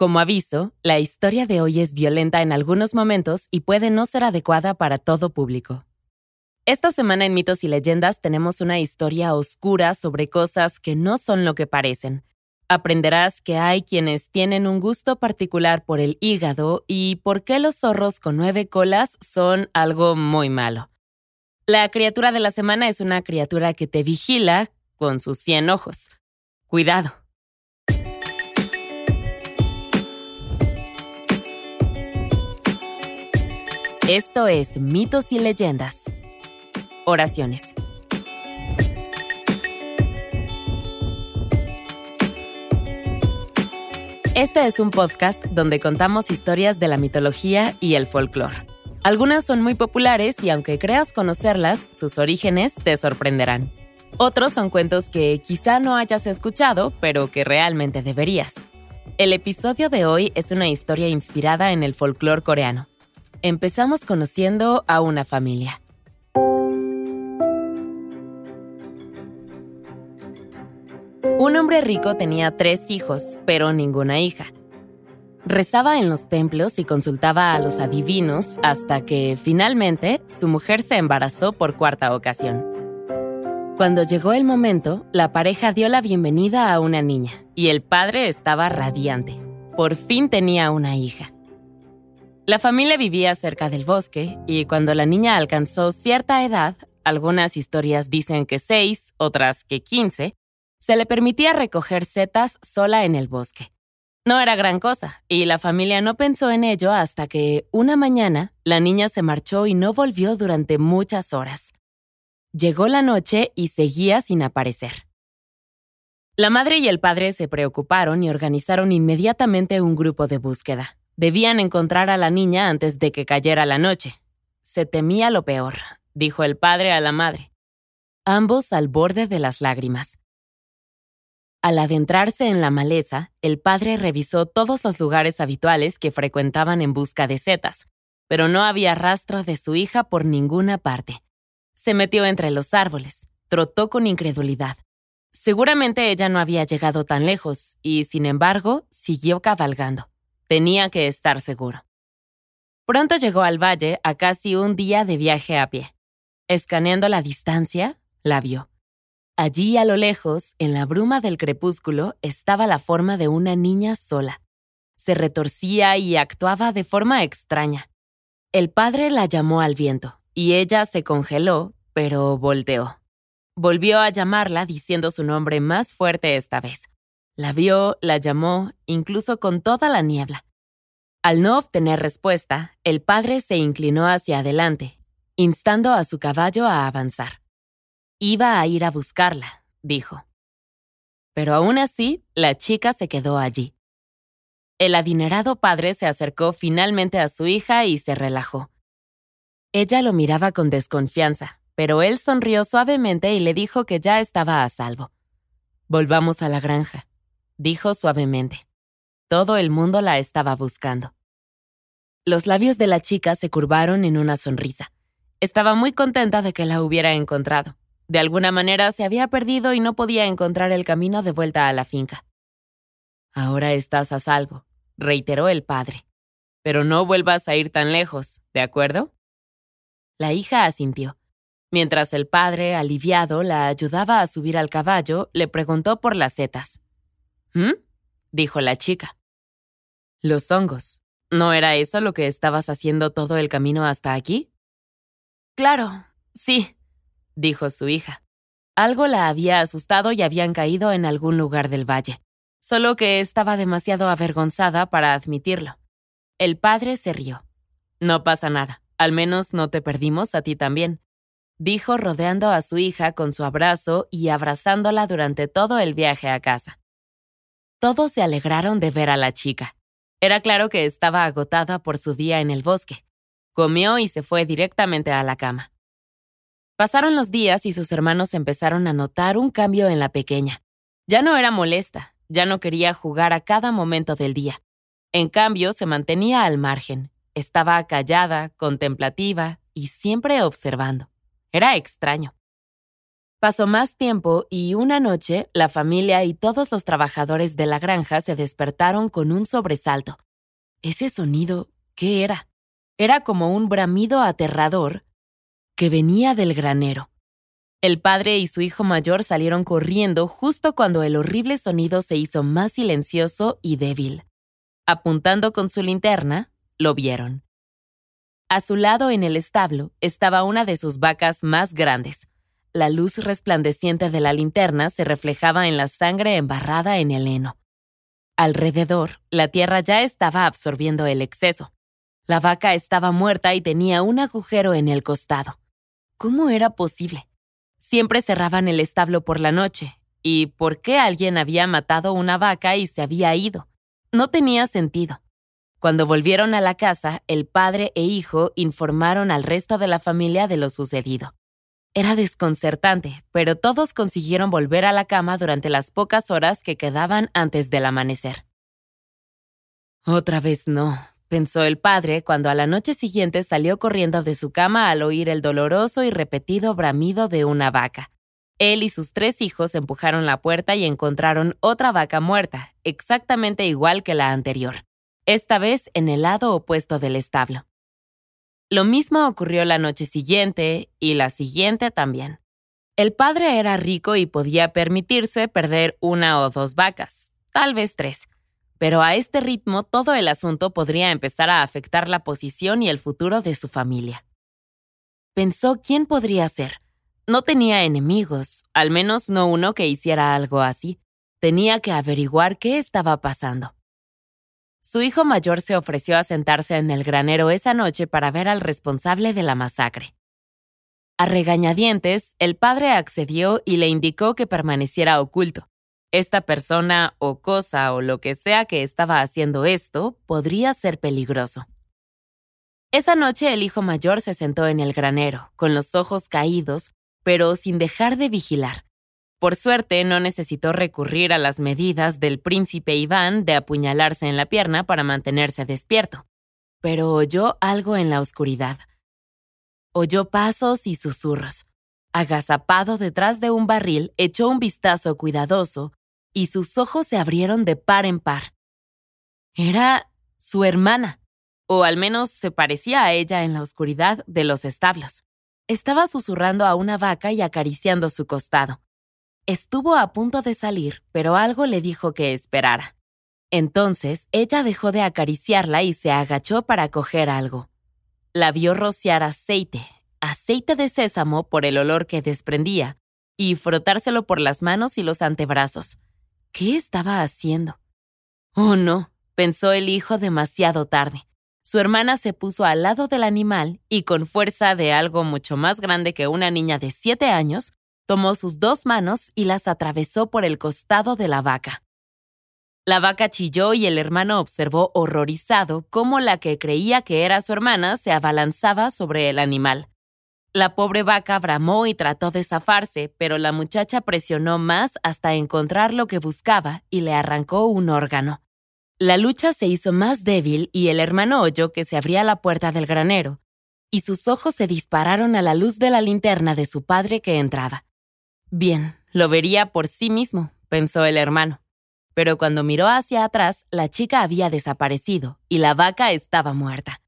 Como aviso, la historia de hoy es violenta en algunos momentos y puede no ser adecuada para todo público. Esta semana en Mitos y Leyendas tenemos una historia oscura sobre cosas que no son lo que parecen. Aprenderás que hay quienes tienen un gusto particular por el hígado y por qué los zorros con nueve colas son algo muy malo. La criatura de la semana es una criatura que te vigila con sus cien ojos. Cuidado. Esto es Mitos y Leyendas. Oraciones. Este es un podcast donde contamos historias de la mitología y el folclore. Algunas son muy populares y aunque creas conocerlas, sus orígenes te sorprenderán. Otros son cuentos que quizá no hayas escuchado, pero que realmente deberías. El episodio de hoy es una historia inspirada en el folclore coreano. Empezamos conociendo a una familia. Un hombre rico tenía tres hijos, pero ninguna hija. Rezaba en los templos y consultaba a los adivinos hasta que, finalmente, su mujer se embarazó por cuarta ocasión. Cuando llegó el momento, la pareja dio la bienvenida a una niña y el padre estaba radiante. Por fin tenía una hija. La familia vivía cerca del bosque y cuando la niña alcanzó cierta edad, algunas historias dicen que seis, otras que quince, se le permitía recoger setas sola en el bosque. No era gran cosa, y la familia no pensó en ello hasta que, una mañana, la niña se marchó y no volvió durante muchas horas. Llegó la noche y seguía sin aparecer. La madre y el padre se preocuparon y organizaron inmediatamente un grupo de búsqueda. Debían encontrar a la niña antes de que cayera la noche. Se temía lo peor, dijo el padre a la madre, ambos al borde de las lágrimas. Al adentrarse en la maleza, el padre revisó todos los lugares habituales que frecuentaban en busca de setas, pero no había rastro de su hija por ninguna parte. Se metió entre los árboles, trotó con incredulidad. Seguramente ella no había llegado tan lejos y, sin embargo, siguió cabalgando. Tenía que estar seguro. Pronto llegó al valle a casi un día de viaje a pie. Escaneando la distancia, la vio. Allí a lo lejos, en la bruma del crepúsculo, estaba la forma de una niña sola. Se retorcía y actuaba de forma extraña. El padre la llamó al viento, y ella se congeló, pero volteó. Volvió a llamarla diciendo su nombre más fuerte esta vez. La vio, la llamó, incluso con toda la niebla. Al no obtener respuesta, el padre se inclinó hacia adelante, instando a su caballo a avanzar. Iba a ir a buscarla, dijo. Pero aún así, la chica se quedó allí. El adinerado padre se acercó finalmente a su hija y se relajó. Ella lo miraba con desconfianza, pero él sonrió suavemente y le dijo que ya estaba a salvo. Volvamos a la granja dijo suavemente. Todo el mundo la estaba buscando. Los labios de la chica se curvaron en una sonrisa. Estaba muy contenta de que la hubiera encontrado. De alguna manera se había perdido y no podía encontrar el camino de vuelta a la finca. Ahora estás a salvo, reiteró el padre. Pero no vuelvas a ir tan lejos, ¿de acuerdo? La hija asintió. Mientras el padre, aliviado, la ayudaba a subir al caballo, le preguntó por las setas. ¿Mm? dijo la chica. Los hongos. ¿No era eso lo que estabas haciendo todo el camino hasta aquí? Claro, sí, dijo su hija. Algo la había asustado y habían caído en algún lugar del valle, solo que estaba demasiado avergonzada para admitirlo. El padre se rió. No pasa nada, al menos no te perdimos a ti también, dijo rodeando a su hija con su abrazo y abrazándola durante todo el viaje a casa. Todos se alegraron de ver a la chica. Era claro que estaba agotada por su día en el bosque. Comió y se fue directamente a la cama. Pasaron los días y sus hermanos empezaron a notar un cambio en la pequeña. Ya no era molesta, ya no quería jugar a cada momento del día. En cambio, se mantenía al margen. Estaba callada, contemplativa y siempre observando. Era extraño. Pasó más tiempo y una noche la familia y todos los trabajadores de la granja se despertaron con un sobresalto. Ese sonido, ¿qué era? Era como un bramido aterrador que venía del granero. El padre y su hijo mayor salieron corriendo justo cuando el horrible sonido se hizo más silencioso y débil. Apuntando con su linterna, lo vieron. A su lado en el establo estaba una de sus vacas más grandes. La luz resplandeciente de la linterna se reflejaba en la sangre embarrada en el heno. Alrededor, la tierra ya estaba absorbiendo el exceso. La vaca estaba muerta y tenía un agujero en el costado. ¿Cómo era posible? Siempre cerraban el establo por la noche. ¿Y por qué alguien había matado una vaca y se había ido? No tenía sentido. Cuando volvieron a la casa, el padre e hijo informaron al resto de la familia de lo sucedido. Era desconcertante, pero todos consiguieron volver a la cama durante las pocas horas que quedaban antes del amanecer. Otra vez no, pensó el padre cuando a la noche siguiente salió corriendo de su cama al oír el doloroso y repetido bramido de una vaca. Él y sus tres hijos empujaron la puerta y encontraron otra vaca muerta, exactamente igual que la anterior, esta vez en el lado opuesto del establo. Lo mismo ocurrió la noche siguiente y la siguiente también. El padre era rico y podía permitirse perder una o dos vacas, tal vez tres pero a este ritmo todo el asunto podría empezar a afectar la posición y el futuro de su familia. Pensó quién podría ser. No tenía enemigos, al menos no uno que hiciera algo así. Tenía que averiguar qué estaba pasando. Su hijo mayor se ofreció a sentarse en el granero esa noche para ver al responsable de la masacre. A regañadientes, el padre accedió y le indicó que permaneciera oculto. Esta persona o cosa o lo que sea que estaba haciendo esto podría ser peligroso. Esa noche el hijo mayor se sentó en el granero, con los ojos caídos, pero sin dejar de vigilar. Por suerte no necesitó recurrir a las medidas del príncipe Iván de apuñalarse en la pierna para mantenerse despierto, pero oyó algo en la oscuridad. Oyó pasos y susurros. Agazapado detrás de un barril, echó un vistazo cuidadoso y sus ojos se abrieron de par en par. Era su hermana, o al menos se parecía a ella en la oscuridad de los establos. Estaba susurrando a una vaca y acariciando su costado. Estuvo a punto de salir, pero algo le dijo que esperara. Entonces ella dejó de acariciarla y se agachó para coger algo. La vio rociar aceite, aceite de sésamo por el olor que desprendía, y frotárselo por las manos y los antebrazos. ¿Qué estaba haciendo? Oh, no, pensó el hijo demasiado tarde. Su hermana se puso al lado del animal y con fuerza de algo mucho más grande que una niña de siete años, tomó sus dos manos y las atravesó por el costado de la vaca. La vaca chilló y el hermano observó horrorizado cómo la que creía que era su hermana se abalanzaba sobre el animal. La pobre vaca bramó y trató de zafarse, pero la muchacha presionó más hasta encontrar lo que buscaba y le arrancó un órgano. La lucha se hizo más débil y el hermano oyó que se abría la puerta del granero, y sus ojos se dispararon a la luz de la linterna de su padre que entraba. Bien, lo vería por sí mismo, pensó el hermano. Pero cuando miró hacia atrás, la chica había desaparecido y la vaca estaba muerta.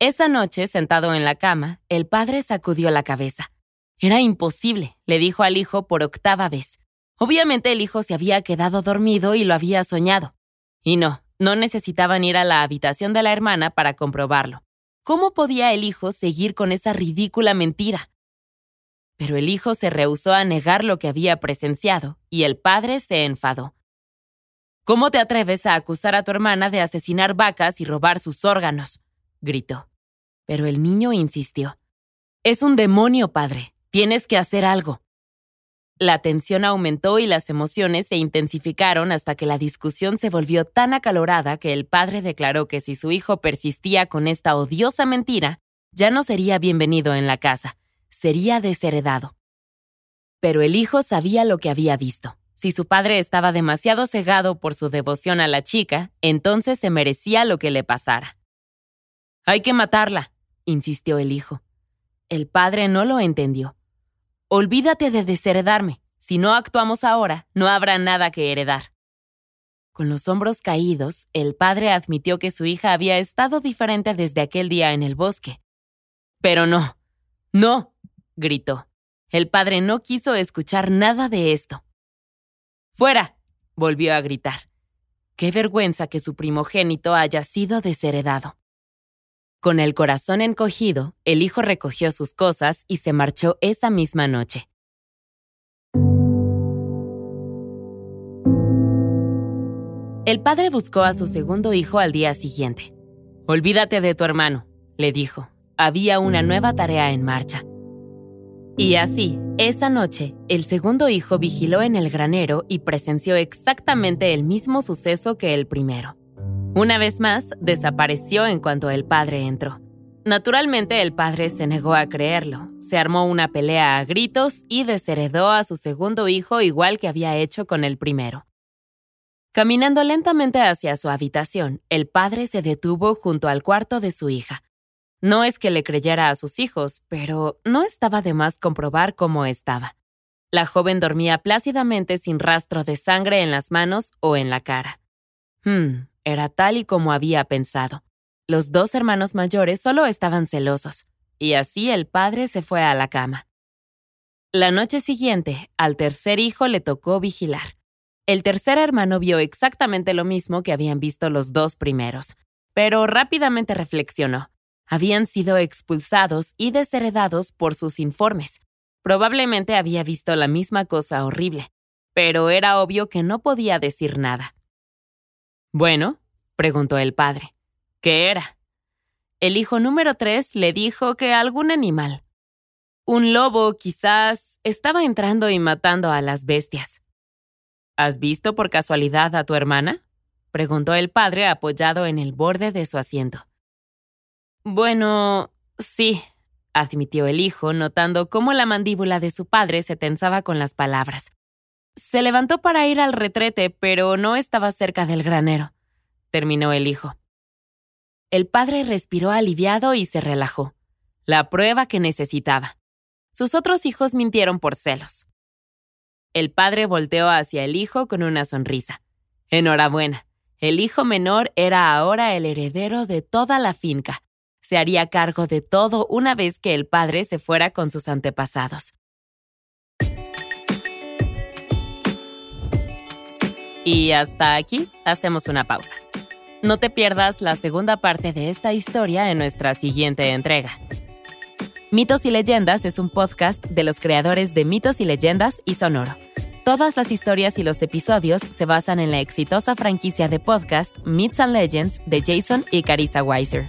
Esa noche, sentado en la cama, el padre sacudió la cabeza. Era imposible, le dijo al hijo por octava vez. Obviamente el hijo se había quedado dormido y lo había soñado. Y no, no necesitaban ir a la habitación de la hermana para comprobarlo. ¿Cómo podía el hijo seguir con esa ridícula mentira? Pero el hijo se rehusó a negar lo que había presenciado, y el padre se enfadó. ¿Cómo te atreves a acusar a tu hermana de asesinar vacas y robar sus órganos? gritó. Pero el niño insistió. Es un demonio, padre. Tienes que hacer algo. La tensión aumentó y las emociones se intensificaron hasta que la discusión se volvió tan acalorada que el padre declaró que si su hijo persistía con esta odiosa mentira, ya no sería bienvenido en la casa, sería desheredado. Pero el hijo sabía lo que había visto. Si su padre estaba demasiado cegado por su devoción a la chica, entonces se merecía lo que le pasara. Hay que matarla, insistió el hijo. El padre no lo entendió. olvídate de desheredarme. Si no actuamos ahora, no habrá nada que heredar. Con los hombros caídos, el padre admitió que su hija había estado diferente desde aquel día en el bosque. Pero no, no, gritó. El padre no quiso escuchar nada de esto. ¡Fuera! volvió a gritar. Qué vergüenza que su primogénito haya sido desheredado. Con el corazón encogido, el hijo recogió sus cosas y se marchó esa misma noche. El padre buscó a su segundo hijo al día siguiente. Olvídate de tu hermano, le dijo. Había una nueva tarea en marcha. Y así, esa noche, el segundo hijo vigiló en el granero y presenció exactamente el mismo suceso que el primero. Una vez más, desapareció en cuanto el padre entró. Naturalmente, el padre se negó a creerlo. Se armó una pelea a gritos y desheredó a su segundo hijo igual que había hecho con el primero. Caminando lentamente hacia su habitación, el padre se detuvo junto al cuarto de su hija. No es que le creyera a sus hijos, pero no estaba de más comprobar cómo estaba. La joven dormía plácidamente sin rastro de sangre en las manos o en la cara. Hmm, era tal y como había pensado. Los dos hermanos mayores solo estaban celosos, y así el padre se fue a la cama. La noche siguiente, al tercer hijo le tocó vigilar. El tercer hermano vio exactamente lo mismo que habían visto los dos primeros, pero rápidamente reflexionó habían sido expulsados y desheredados por sus informes. Probablemente había visto la misma cosa horrible, pero era obvio que no podía decir nada. Bueno, preguntó el padre, ¿qué era? El hijo número tres le dijo que algún animal. Un lobo, quizás, estaba entrando y matando a las bestias. ¿Has visto por casualidad a tu hermana? preguntó el padre apoyado en el borde de su asiento. Bueno, sí, admitió el hijo, notando cómo la mandíbula de su padre se tensaba con las palabras. Se levantó para ir al retrete, pero no estaba cerca del granero, terminó el hijo. El padre respiró aliviado y se relajó. La prueba que necesitaba. Sus otros hijos mintieron por celos. El padre volteó hacia el hijo con una sonrisa. Enhorabuena. El hijo menor era ahora el heredero de toda la finca se haría cargo de todo una vez que el padre se fuera con sus antepasados. Y hasta aquí hacemos una pausa. No te pierdas la segunda parte de esta historia en nuestra siguiente entrega. Mitos y Leyendas es un podcast de los creadores de Mitos y Leyendas y Sonoro. Todas las historias y los episodios se basan en la exitosa franquicia de podcast Myths and Legends de Jason y Carissa Weiser.